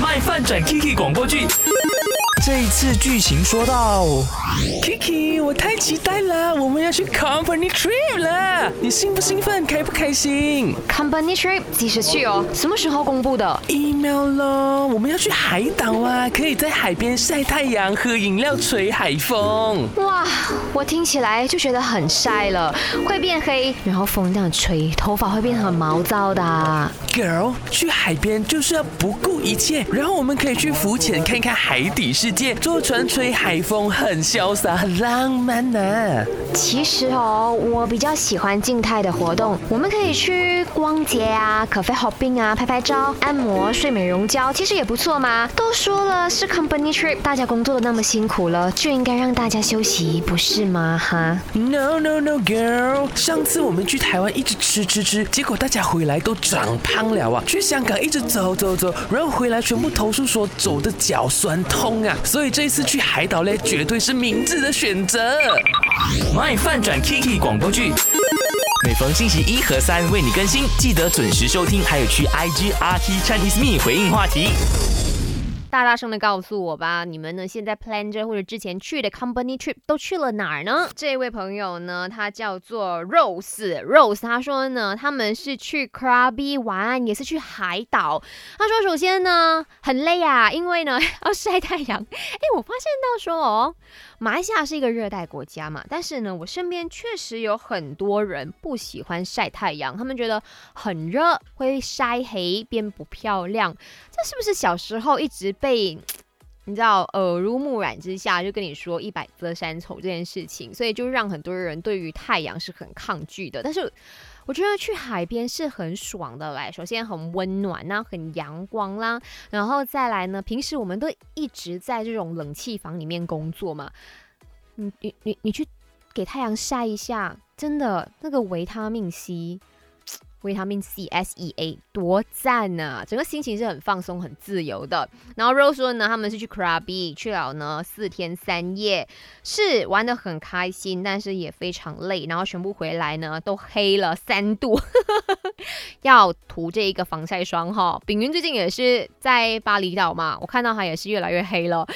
卖饭转 Kiki 广播剧。这一次剧情说到，Kiki，我太期待了，我们要去 Company Trip 了，你兴不兴奋，开不开心？Company Trip 几时去哦？什么时候公布的？Email 咯，我们要去海岛啊，可以在海边晒太阳、喝饮料、吹海风。哇，我听起来就觉得很晒了，会变黑，然后风这样吹，头发会变很毛躁的。Girl，去海边就是要不顾一切，然后我们可以去浮潜，看看海底世界，坐船吹海风，很潇洒，很浪漫呢。其实哦，我比较喜欢静态的活动，我们可以去逛街啊，咖啡 hopping 啊，拍拍照，按摩，睡美容觉，其实也不错嘛。都说了是 company trip，大家工作的那么辛苦了，就应该让大家休息，不是吗？哈？No No No Girl，上次我们去台湾一直吃吃吃，结果大家回来都长胖。了啊！去香港一直走走走，然后回来全部投诉说走的脚酸痛啊！所以这一次去海岛嘞，绝对是明智的选择。My 饭转 Kiki 广播剧，每逢星期一和三为你更新，记得准时收听，还有去 IG RT Chinese Me 回应话题。大大声的告诉我吧，你们呢现在 plan 着或者之前去的 company trip 都去了哪儿呢？这位朋友呢，他叫做 Rose，Rose，他说呢，他们是去 Krabi 玩，也是去海岛。他说，首先呢很累啊，因为呢要晒太阳。哎，我发现到说哦。马来西亚是一个热带国家嘛，但是呢，我身边确实有很多人不喜欢晒太阳，他们觉得很热，会晒黑，变不漂亮。这是不是小时候一直被你知道耳濡目染之下，就跟你说一百遮三丑这件事情，所以就让很多人对于太阳是很抗拒的。但是我觉得去海边是很爽的来，首先很温暖呐，很阳光啦，然后再来呢，平时我们都一直在这种冷气房里面工作嘛，你你你你去给太阳晒一下，真的那个维他命 C。维他命 C S E A 多赞呐！整个心情是很放松、很自由的。然后 Rose 说呢，他们是去 Krabi 去了呢四天三夜，是玩的很开心，但是也非常累。然后全部回来呢都黑了三度，要涂这一个防晒霜哈。炳云最近也是在巴厘岛嘛，我看到他也是越来越黑了。